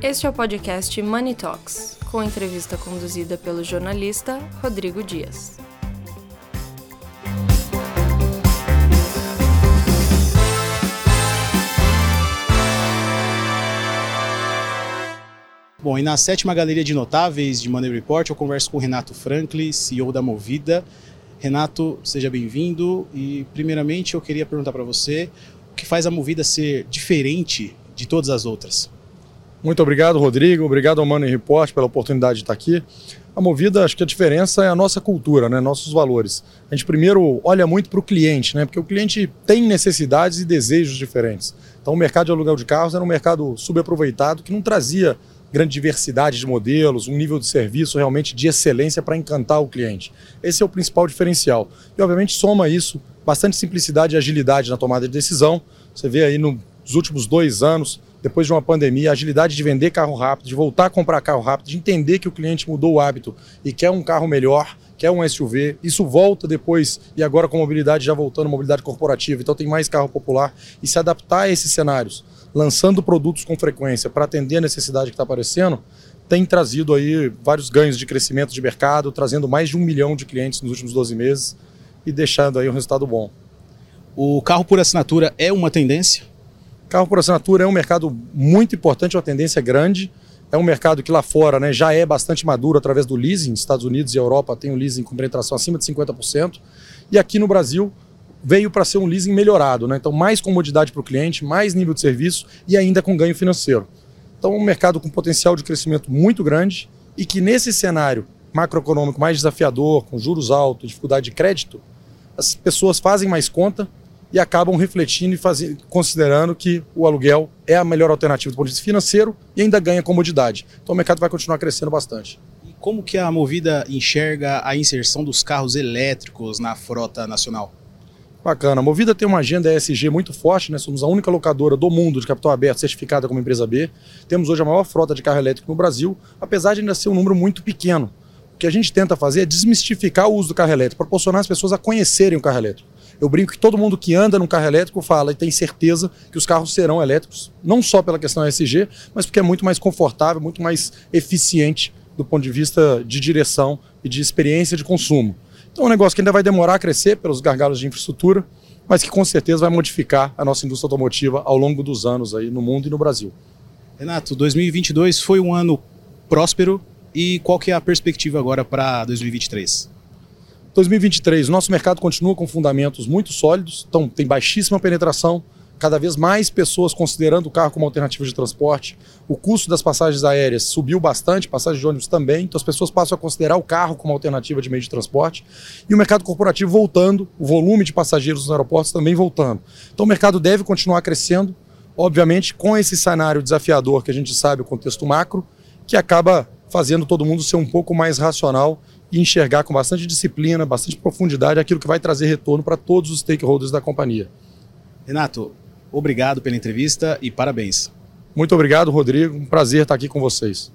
Este é o podcast Money Talks, com entrevista conduzida pelo jornalista Rodrigo Dias. Bom, e na sétima galeria de notáveis de Money Report, eu converso com o Renato Franklin, CEO da Movida. Renato, seja bem-vindo e, primeiramente, eu queria perguntar para você o que faz a Movida ser diferente de todas as outras. Muito obrigado, Rodrigo. Obrigado ao Money Report pela oportunidade de estar aqui. A Movida, acho que a diferença é a nossa cultura, né? nossos valores. A gente primeiro olha muito para o cliente, né? porque o cliente tem necessidades e desejos diferentes. Então, o mercado de aluguel de carros era um mercado subaproveitado que não trazia grande diversidade de modelos, um nível de serviço realmente de excelência para encantar o cliente. Esse é o principal diferencial. E, obviamente, soma isso bastante simplicidade e agilidade na tomada de decisão. Você vê aí nos últimos dois anos depois de uma pandemia, a agilidade de vender carro rápido, de voltar a comprar carro rápido, de entender que o cliente mudou o hábito e quer um carro melhor, quer um SUV. Isso volta depois, e agora com mobilidade já voltando, mobilidade corporativa, então tem mais carro popular. E se adaptar a esses cenários, lançando produtos com frequência para atender a necessidade que está aparecendo, tem trazido aí vários ganhos de crescimento de mercado, trazendo mais de um milhão de clientes nos últimos 12 meses e deixando aí um resultado bom. O carro por assinatura é uma tendência? Carro por assinatura é um mercado muito importante, uma tendência grande. É um mercado que lá fora né, já é bastante maduro através do leasing. Estados Unidos e Europa têm um leasing com penetração acima de 50%. E aqui no Brasil veio para ser um leasing melhorado. Né? Então, mais comodidade para o cliente, mais nível de serviço e ainda com ganho financeiro. Então, um mercado com potencial de crescimento muito grande e que nesse cenário macroeconômico mais desafiador, com juros altos, dificuldade de crédito, as pessoas fazem mais conta e acabam refletindo e fazendo, considerando que o aluguel é a melhor alternativa do ponto de vista financeiro e ainda ganha comodidade. Então o mercado vai continuar crescendo bastante. E como que a Movida enxerga a inserção dos carros elétricos na frota nacional? Bacana. A Movida tem uma agenda ESG muito forte, né? Somos a única locadora do mundo de capital aberto certificada como empresa B. Temos hoje a maior frota de carro elétrico no Brasil, apesar de ainda ser um número muito pequeno. O que a gente tenta fazer é desmistificar o uso do carro elétrico, proporcionar as pessoas a conhecerem o carro elétrico. Eu brinco que todo mundo que anda num carro elétrico fala e tem certeza que os carros serão elétricos, não só pela questão ESG, mas porque é muito mais confortável, muito mais eficiente do ponto de vista de direção e de experiência de consumo. Então é um negócio que ainda vai demorar a crescer pelos gargalos de infraestrutura, mas que com certeza vai modificar a nossa indústria automotiva ao longo dos anos aí no mundo e no Brasil. Renato, 2022 foi um ano próspero e qual que é a perspectiva agora para 2023? 2023, nosso mercado continua com fundamentos muito sólidos, então tem baixíssima penetração, cada vez mais pessoas considerando o carro como alternativa de transporte. O custo das passagens aéreas subiu bastante, passagens de ônibus também, então as pessoas passam a considerar o carro como alternativa de meio de transporte. E o mercado corporativo voltando, o volume de passageiros nos aeroportos também voltando. Então o mercado deve continuar crescendo, obviamente com esse cenário desafiador que a gente sabe, o contexto macro, que acaba fazendo todo mundo ser um pouco mais racional e enxergar com bastante disciplina, bastante profundidade aquilo que vai trazer retorno para todos os stakeholders da companhia. Renato, obrigado pela entrevista e parabéns. Muito obrigado, Rodrigo. Um prazer estar aqui com vocês.